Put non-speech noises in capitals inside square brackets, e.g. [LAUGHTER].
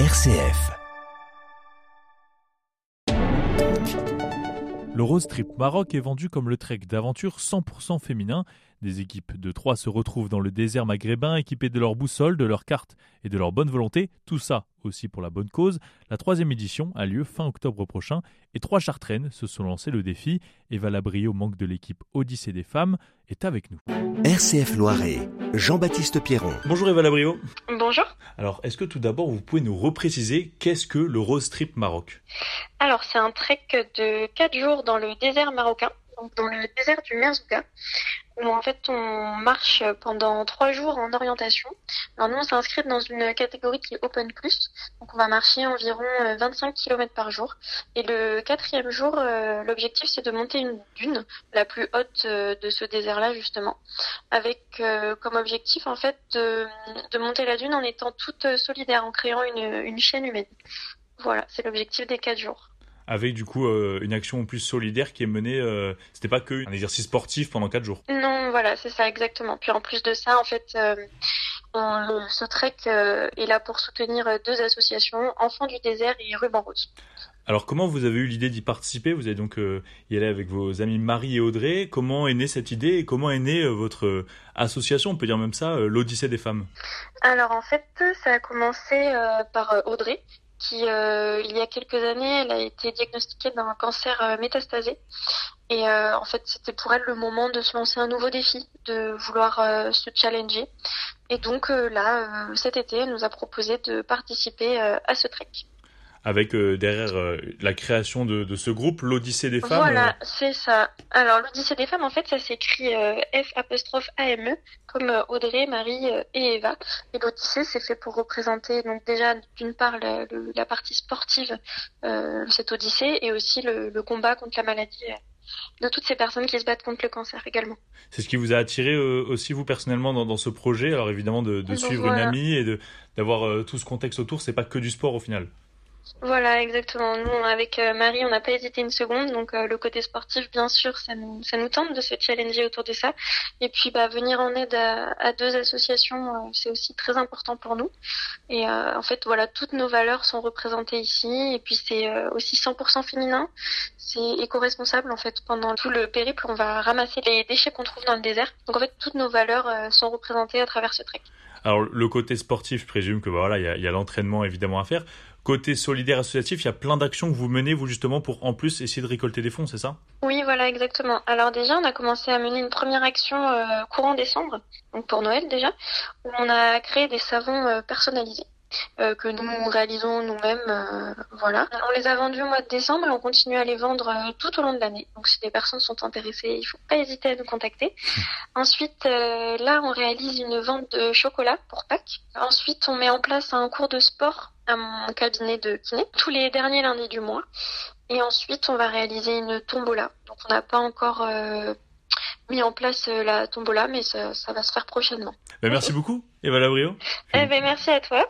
RCF. Le Rose Trip Maroc est vendu comme le trek d'aventure 100% féminin. Des équipes de trois se retrouvent dans le désert maghrébin équipées de leur boussole, de leurs cartes et de leur bonne volonté. Tout ça aussi pour la bonne cause. La troisième édition a lieu fin octobre prochain et trois chartraines se sont lancées le défi. Eva Labrio, manque de l'équipe Odyssée des femmes, est avec nous. RCF Loiret, Jean-Baptiste Pierron. Bonjour Eva Labrio. Bonjour. Alors, est-ce que tout d'abord vous pouvez nous repréciser qu'est-ce que le Rose Trip Maroc? Alors, c'est un trek de 4 jours dans le désert marocain, donc dans le désert du Merzouga, où en fait on marche pendant 3 jours en orientation. Alors nous, on s'inscrit dans une catégorie qui est Open Plus, donc on va marcher environ 25 km par jour. Et le quatrième jour, euh, l'objectif c'est de monter une dune, la plus haute euh, de ce désert-là justement, avec euh, comme objectif en fait de, monter la dune en étant toute solidaire, en créant une, une chaîne humaine. Voilà, c'est l'objectif des 4 jours avec du coup euh, une action plus solidaire qui est menée. Euh, C'était pas que un exercice sportif pendant quatre jours. Non, voilà, c'est ça exactement. Puis en plus de ça, en fait, euh, on, ce trek euh, est là pour soutenir deux associations, Enfants du désert et Ruban Rose. Alors comment vous avez eu l'idée d'y participer? Vous avez donc euh, y allé avec vos amis Marie et Audrey. Comment est née cette idée et comment est née euh, votre association? On peut dire même ça, l'Odyssée des femmes. Alors en fait, ça a commencé par Audrey qui, euh, il y a quelques années, elle a été diagnostiquée d'un cancer euh, métastasé. Et euh, en fait, c'était pour elle le moment de se lancer un nouveau défi, de vouloir se challenger. Et donc là, cet été, elle nous a proposé de participer à ce trek avec euh, derrière euh, la création de, de ce groupe, l'Odyssée des femmes. Voilà, euh... c'est ça. Alors l'Odyssée des femmes, en fait, ça s'écrit F apostrophe A M E comme Audrey, Marie et Eva. Et l'Odyssée, c'est fait pour représenter donc déjà d'une part la, la, partie sportive cette Odyssée et aussi le, le combat contre la maladie de toutes ces personnes qui se battent contre le cancer également. C'est ce qui vous a attiré aussi vous personnellement dans, dans, ce projet, alors évidemment de, de suivre voilà. une amie et d'avoir tout ce contexte autour, c'est pas que du sport au final? Voilà, exactement. Nous, avec euh, Marie, on n'a pas hésité une seconde. Donc, euh, le côté sportif, bien sûr, ça nous, tente de se challenger autour de ça. Et puis, bah, venir en aide à, deux associations, euh, c'est aussi très important pour nous. Et en fait, voilà, toutes nos valeurs sont représentées ici. Et puis, c'est aussi 100% féminin. C'est éco-responsable, en fait. Pendant tout le périple, on va ramasser les déchets qu'on trouve dans le désert. Donc, en fait, toutes nos valeurs sont représentées à travers ce trek. Alors, le côté sportif, je présume que bah, voilà, il y y a l'entraînement évidemment à faire. Côté solidaire associatif, il y a plein d'actions que vous menez, vous, justement, pour en plus essayer de récolter des fonds, c'est ça? Oui, voilà, exactement. Alors déjà, on a commencé à mener une première action euh, courant décembre, donc pour Noël déjà, où on a créé des savons euh, personnalisés. Euh, que nous réalisons nous-mêmes. Euh, voilà. On les a vendus au mois de décembre et on continue à les vendre euh, tout au long de l'année. Donc si des personnes sont intéressées, il faut pas hésiter à nous contacter. [LAUGHS] Ensuite, là, on réalise une vente de chocolat pour Pâques. Ensuite, on met en place un cours de sport à mon cabinet de kiné tous les derniers lundis du mois. Et ensuite, on va réaliser une tombola. Donc, on n'a pas encore euh, mis en place euh, la tombola, mais ça, ça va se faire prochainement. Ben, merci beaucoup, Eva Labrio. Eh ben, merci à toi.